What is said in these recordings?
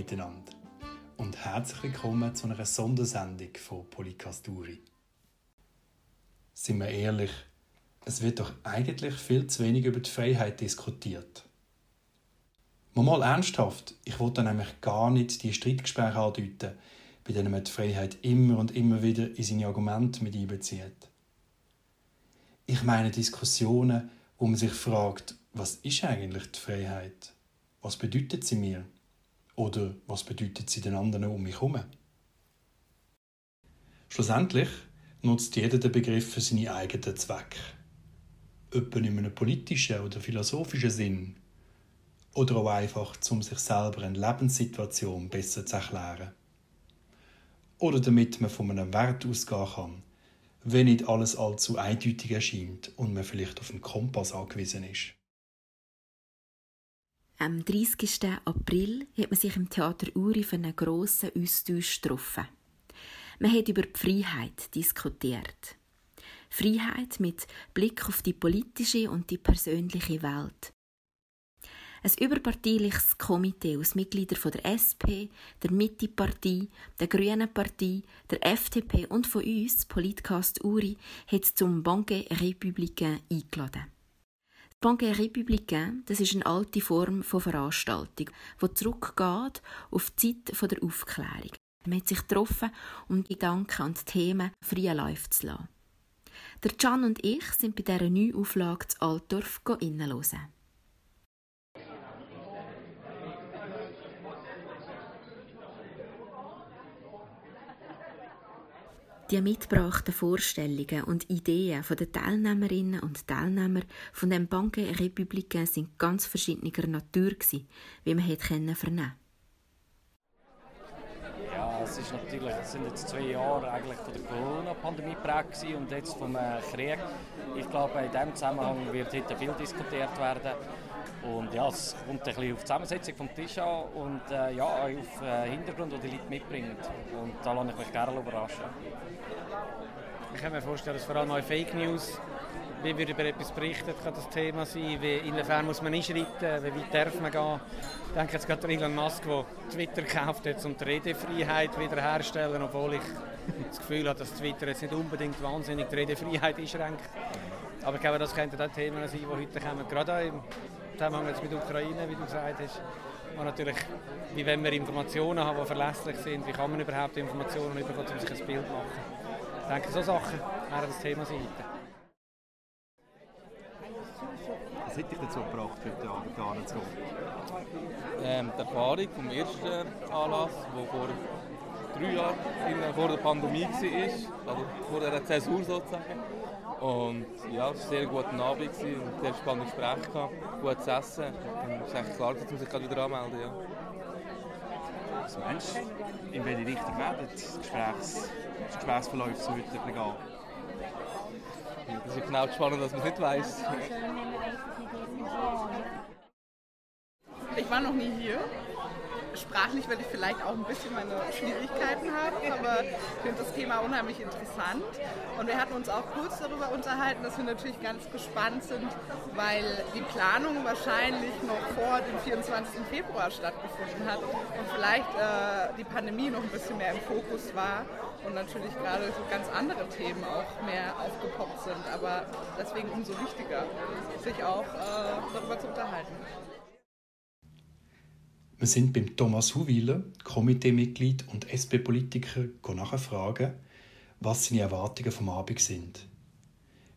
miteinander und herzlich willkommen zu einer Sondersendung von Polycasturi. Sind wir ehrlich, es wird doch eigentlich viel zu wenig über die Freiheit diskutiert. Mal, mal ernsthaft, ich wollte nämlich gar nicht die Streitgespräche andeuten, bei denen man die Freiheit immer und immer wieder in seine Argumente mit einbezieht. Ich meine Diskussionen, wo man sich fragt, was ist eigentlich die Freiheit? Was bedeutet sie mir? Oder was bedeutet sie den anderen um mich herum? Schlussendlich nutzt jeder den Begriff für seine eigenen Zwecke. Etwa in einem politischen oder philosophischen Sinn. Oder auch einfach, um sich selber eine Lebenssituation besser zu erklären. Oder damit man von einem Wert ausgehen kann, wenn nicht alles allzu eindeutig erscheint und man vielleicht auf einen Kompass angewiesen ist. Am 30. April hat man sich im Theater Uri für einen grossen Austausch getroffen. Man hat über die Freiheit diskutiert. Freiheit mit Blick auf die politische und die persönliche Welt. Ein überparteiliches Komitee aus Mitgliedern der SP, der Mitte-Partei, der Grünen Partei, der FDP und von uns, Politcast Uri, hat zum Banque Républicain eingeladen. Banque Républicain, das ist eine alte Form von Veranstaltung, die zurückgeht auf die Zeit der Aufklärung. Man hat sich getroffen, um Gedanken und Themen freien Lauf zu lassen. Der Can und ich sind bei dieser Neuauflage zu Altdorf innenlosen. Die mitgebrachten Vorstellungen und Ideen der Teilnehmerinnen und Teilnehmer von dem Banque Républicain sind ganz verschiedener Natur gewesen, wie man hätte vernehmen ja, es ist natürlich, es sind jetzt zwei Jahre eigentlich von der Corona-Pandemie geprägt und jetzt vom äh, Krieg. Ich glaube, in diesem Zusammenhang wird heute viel diskutiert werden. Und ja, es kommt ein bisschen auf die Zusammensetzung vom Tisch an und äh, ja, auf den äh, Hintergrund, den die Leute mitbringen. Und da lasse ich mich gerne überraschen. Ich kann mir vorstellen, dass vor allem auch Fake News, wie wird über etwas berichtet, kann das Thema sein, wie, inwiefern muss man einschreiten, wie weit darf man gehen. Ich denke jetzt gerade Elon Musk, der Twitter gekauft hat, um die Redefreiheit wiederherzustellen, obwohl ich das Gefühl habe, dass Twitter jetzt nicht unbedingt wahnsinnig die Redefreiheit einschränkt. Aber ich glaube, das könnten auch Themen sein, die heute kommen, gerade auch im Zusammenhang jetzt mit der Ukraine, wie du gesagt hast. Und natürlich, wie wenn wir Informationen haben, die verlässlich sind, wie kann man überhaupt Informationen bekommen, um sich ein Bild zu machen. Ich denke, so Sachen werden das Thema sein heute. Was hat dich dazu gebracht, heute Abend zu kommen? Ähm, die Erfahrung vom ersten Anlass, der vor drei Jahren vor der Pandemie war, also vor der Zäsur sozusagen. Und ja, es war ein sehr guter Abend, und sehr spannendes Gespräch, gehabt, gutes Essen. Es ist eigentlich klar, dass man sich gerade wieder anmelden ja. Was meinst du, in welche Richtung werden das, Gesprächs, das Gesprächsverlauf so heute gehen? Ja, das ist genau spannend, dass man es nicht weiss. Ich war noch nie hier sprachlich werde ich vielleicht auch ein bisschen meine Schwierigkeiten haben, aber ich finde das Thema unheimlich interessant. Und wir hatten uns auch kurz darüber unterhalten, dass wir natürlich ganz gespannt sind, weil die Planung wahrscheinlich noch vor dem 24. Februar stattgefunden hat und vielleicht äh, die Pandemie noch ein bisschen mehr im Fokus war und natürlich gerade so ganz andere Themen auch mehr aufgepoppt sind. Aber deswegen umso wichtiger, sich auch äh, darüber zu unterhalten. Wir sind beim Thomas Huwiler, Komiteemitglied und SP-Politiker, nachfragen, was seine Erwartungen vom Abend sind.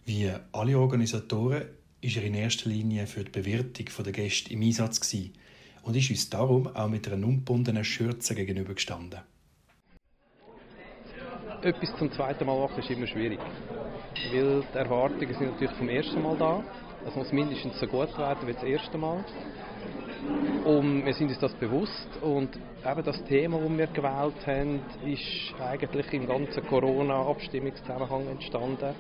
Wie alle Organisatoren ist er in erster Linie für die Bewirtung der Gäste im Einsatz und ist uns darum auch mit einer ungebundenen Schürze gegenübergestanden. Etwas zum zweiten Mal machen ist immer schwierig, weil die Erwartungen sind natürlich vom ersten Mal da. Es muss mindestens so gut werden wie das erste Mal. Und wir sind uns das bewusst und eben das Thema, das wir gewählt haben, ist eigentlich im ganzen Corona-Abstimmungszusammenhang entstanden.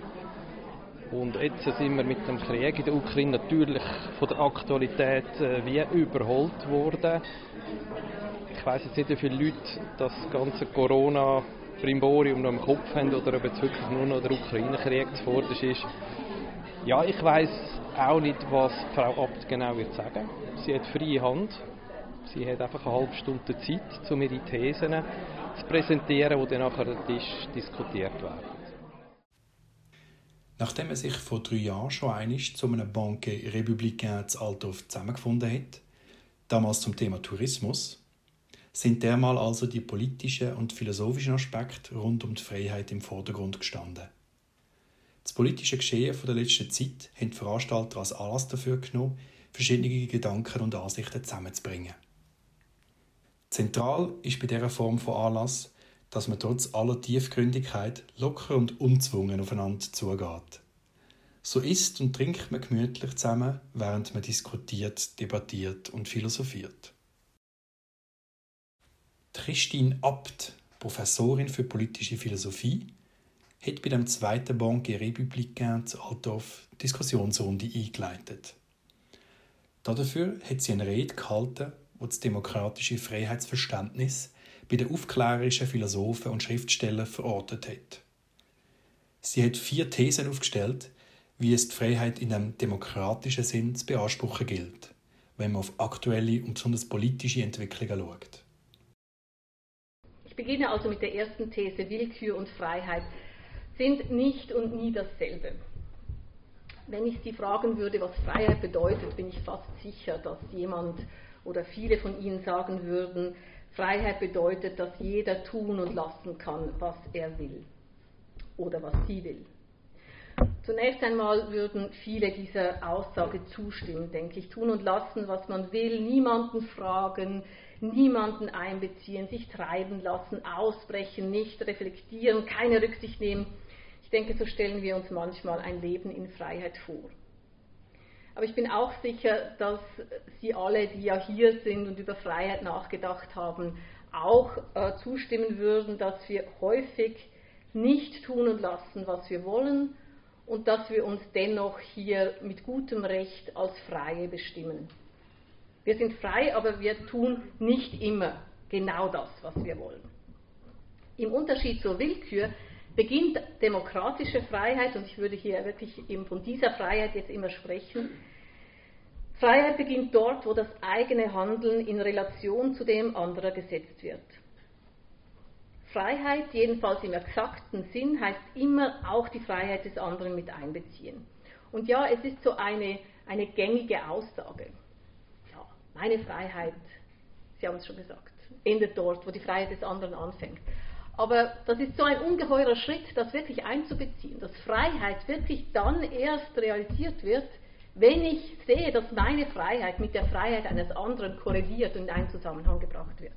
Und jetzt sind wir mit dem Krieg in der Ukraine natürlich von der Aktualität äh, wie überholt worden. Ich weiß jetzt nicht, wie viele Leute das ganze Corona-Brimborium noch im Kopf haben oder ob jetzt wirklich nur noch der Ukraine-Krieg zuvorderst ist. Ja, ich weiß auch nicht, was Frau Abt genau wird sagen. Sie hat freie Hand. Sie hat einfach eine halbe Stunde Zeit, um ihre Thesen zu präsentieren, die dann nachher am Tisch diskutiert werden. Nachdem er sich vor drei Jahren schon einig zu einem Banque Républicain zu Altdorf zusammengefunden hat, damals zum Thema Tourismus, sind dermal also die politischen und philosophischen Aspekte rund um die Freiheit im Vordergrund gestanden. Das politische Geschehen der letzten Zeit haben die Veranstalter als Anlass dafür genommen, verschiedene Gedanken und Ansichten zusammenzubringen. Zentral ist bei dieser Form von Anlass, dass man trotz aller Tiefgründigkeit locker und unzwungen aufeinander zugeht. So isst und trinkt man gemütlich zusammen, während man diskutiert, debattiert und philosophiert. Christine Abt, Professorin für politische Philosophie, hat bei dem zweiten Banque Républicain zu Altdorf Diskussionsrunde eingeleitet. Dafür hat sie eine Rede gehalten, wo das demokratische Freiheitsverständnis bei den aufklärerischen Philosophen und Schriftstellern verortet hat. Sie hat vier Thesen aufgestellt, wie es die Freiheit in einem demokratischen Sinn zu beanspruchen gilt, wenn man auf aktuelle und besonders politische Entwicklungen schaut. Ich beginne also mit der ersten These, Willkür und Freiheit sind nicht und nie dasselbe. Wenn ich Sie fragen würde, was Freiheit bedeutet, bin ich fast sicher, dass jemand oder viele von Ihnen sagen würden, Freiheit bedeutet, dass jeder tun und lassen kann, was er will oder was sie will. Zunächst einmal würden viele dieser Aussage zustimmen, denke ich. Tun und lassen, was man will, niemanden fragen, niemanden einbeziehen, sich treiben lassen, ausbrechen, nicht reflektieren, keine Rücksicht nehmen denke, so stellen wir uns manchmal ein Leben in Freiheit vor. Aber ich bin auch sicher, dass Sie alle, die ja hier sind und über Freiheit nachgedacht haben, auch äh, zustimmen würden, dass wir häufig nicht tun und lassen, was wir wollen und dass wir uns dennoch hier mit gutem Recht als Freie bestimmen. Wir sind frei, aber wir tun nicht immer genau das, was wir wollen. Im Unterschied zur Willkür beginnt demokratische Freiheit, und ich würde hier wirklich eben von dieser Freiheit jetzt immer sprechen, Freiheit beginnt dort, wo das eigene Handeln in Relation zu dem anderer gesetzt wird. Freiheit, jedenfalls im exakten Sinn, heißt immer auch die Freiheit des anderen mit einbeziehen. Und ja, es ist so eine, eine gängige Aussage. Meine Freiheit, Sie haben es schon gesagt, endet dort, wo die Freiheit des anderen anfängt. Aber das ist so ein ungeheurer Schritt, das wirklich einzubeziehen, dass Freiheit wirklich dann erst realisiert wird, wenn ich sehe, dass meine Freiheit mit der Freiheit eines anderen korreliert und in einen Zusammenhang gebracht wird.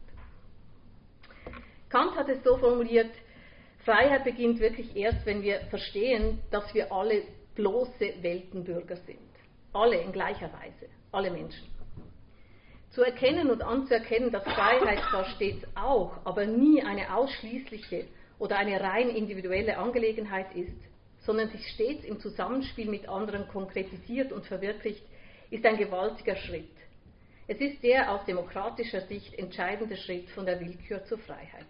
Kant hat es so formuliert, Freiheit beginnt wirklich erst, wenn wir verstehen, dass wir alle bloße Weltenbürger sind. Alle in gleicher Weise, alle Menschen. Zu erkennen und anzuerkennen, dass Freiheit zwar stets auch, aber nie eine ausschließliche oder eine rein individuelle Angelegenheit ist, sondern sich stets im Zusammenspiel mit anderen konkretisiert und verwirklicht, ist ein gewaltiger Schritt. Es ist der aus demokratischer Sicht entscheidende Schritt von der Willkür zur Freiheit.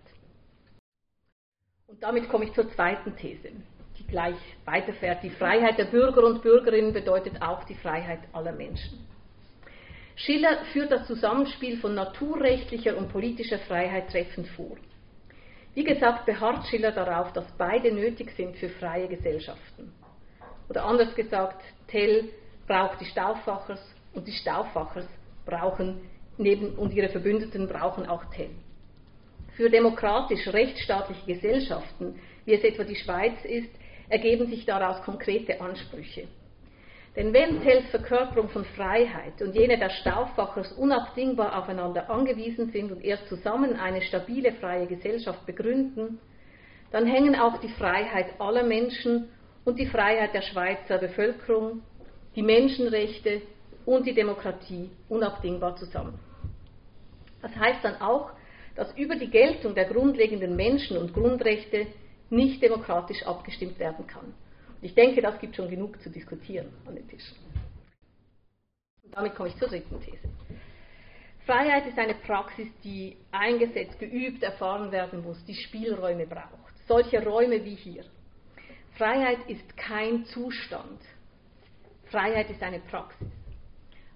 Und damit komme ich zur zweiten These, die gleich weiterfährt. Die Freiheit der Bürger und Bürgerinnen bedeutet auch die Freiheit aller Menschen. Schiller führt das Zusammenspiel von naturrechtlicher und politischer Freiheit treffend vor. Wie gesagt, beharrt Schiller darauf, dass beide nötig sind für freie Gesellschaften. Oder anders gesagt, Tell braucht die Stauffachers und die Stauffachers brauchen neben und ihre Verbündeten brauchen auch Tell. Für demokratisch rechtsstaatliche Gesellschaften, wie es etwa die Schweiz ist, ergeben sich daraus konkrete Ansprüche. Denn wenn Tells Verkörperung von Freiheit und jene der Stauffachers unabdingbar aufeinander angewiesen sind und erst zusammen eine stabile freie Gesellschaft begründen, dann hängen auch die Freiheit aller Menschen und die Freiheit der Schweizer Bevölkerung, die Menschenrechte und die Demokratie unabdingbar zusammen. Das heißt dann auch, dass über die Geltung der grundlegenden Menschen- und Grundrechte nicht demokratisch abgestimmt werden kann. Ich denke, das gibt schon genug zu diskutieren an den Tischen. Und damit komme ich zur dritten These. Freiheit ist eine Praxis, die eingesetzt, geübt, erfahren werden muss, die Spielräume braucht. Solche Räume wie hier. Freiheit ist kein Zustand. Freiheit ist eine Praxis.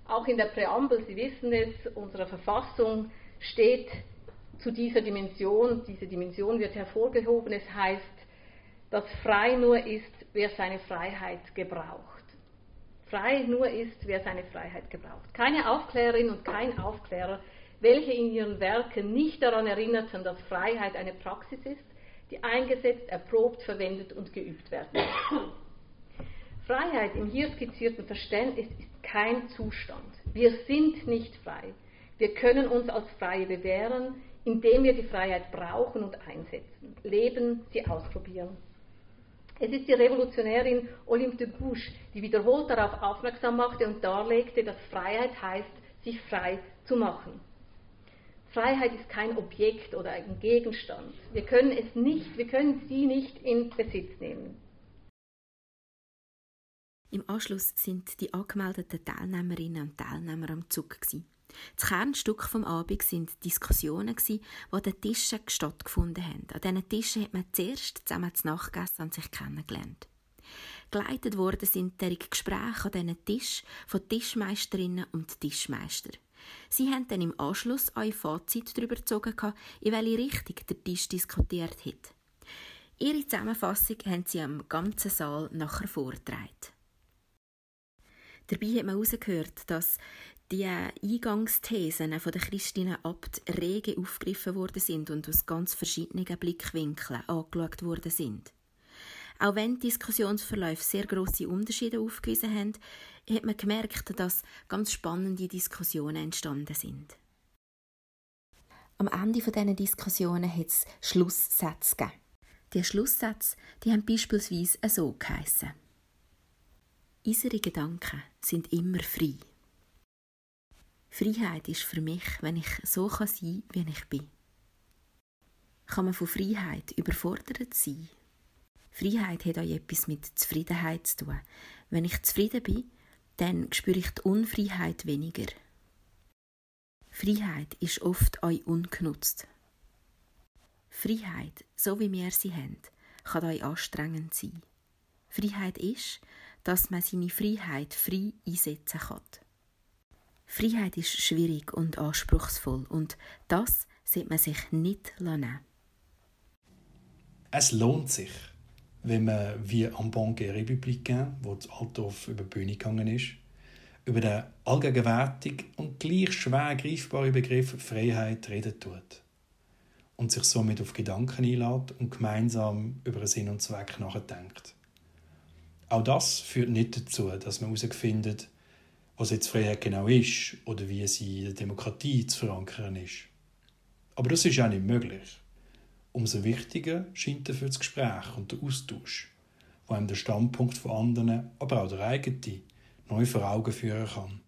Auch in der Präambel, Sie wissen es, unserer Verfassung steht zu dieser Dimension, diese Dimension wird hervorgehoben, es heißt, dass frei nur ist, wer seine Freiheit gebraucht. Frei nur ist, wer seine Freiheit gebraucht. Keine Aufklärerin und kein Aufklärer, welche in ihren Werken nicht daran erinnerten, dass Freiheit eine Praxis ist, die eingesetzt, erprobt, verwendet und geübt werden muss. Freiheit im hier skizzierten Verständnis ist kein Zustand. Wir sind nicht frei. Wir können uns als Freie bewähren, indem wir die Freiheit brauchen und einsetzen, leben, sie ausprobieren. Es ist die Revolutionärin Olympe de Gouges, die wiederholt darauf aufmerksam machte und darlegte, dass Freiheit heißt, sich frei zu machen. Freiheit ist kein Objekt oder ein Gegenstand. Wir können es nicht, wir können sie nicht in Besitz nehmen. Im Anschluss sind die angemeldeten Teilnehmerinnen und Teilnehmer am Zug. Gewesen. Das Kernstück vom Abend sind Diskussionen, die an den Tischen stattgefunden haben. An diesen Tischen hat man zuerst zusammen zu Nacht und sich kennengelernt. Geleitet worden sind der Gespräche an diesen Tisch von Tischmeisterinnen und Tischmeister. Sie haben dann im Anschluss ein Fazit darüber gezogen, in welche Richtung der Tisch diskutiert hat. Ihre Zusammenfassung haben sie am ganzen Saal nachher vorgetragen. Dabei hat man herausgehört, dass die Eingangsthesen von der Christine Abt rege aufgegriffen worden sind und aus ganz verschiedenen Blickwinkeln angeschaut worden sind. Auch wenn die Diskussionsverläufe sehr große Unterschiede aufgewiesen haben, hat man gemerkt, dass ganz spannende Diskussionen entstanden sind. Am Ende dieser Diskussionen hat es Schlusssätze gegeben. Die Schlusssätze die haben beispielsweise so geheissen. Unsere Gedanken sind immer frei. Freiheit ist für mich, wenn ich so sein kann, wie ich bin. Kann man von Freiheit überfordert sein? Freiheit hat auch etwas mit Zufriedenheit zu tun. Wenn ich zufrieden bin, dann spüre ich die Unfreiheit weniger. Freiheit ist oft euch ungenutzt. Freiheit, so wie wir sie haben, kann euch anstrengend sein. Freiheit ist, dass man seine Freiheit frei einsetzen kann. Freiheit ist schwierig und anspruchsvoll und das sollte man sich nicht nehmen. Es lohnt sich, wenn man wie am Banque Républicain, wo das Altdorf über die Bühne gegangen ist, über den allgegenwärtigen und gleich schwer greifbaren Begriff Freiheit reden tut und sich somit auf Gedanken einlädt und gemeinsam über Sinn und Zweck nachdenkt. Auch das führt nicht dazu, dass man herausfindet, was jetzt Freiheit genau ist oder wie sie in der Demokratie zu verankern ist. Aber das ist auch nicht möglich. Umso wichtiger scheint dafür das Gespräch und der Austausch, wo einem der Standpunkt von anderen, aber auch der eigene, neu vor Augen führen kann.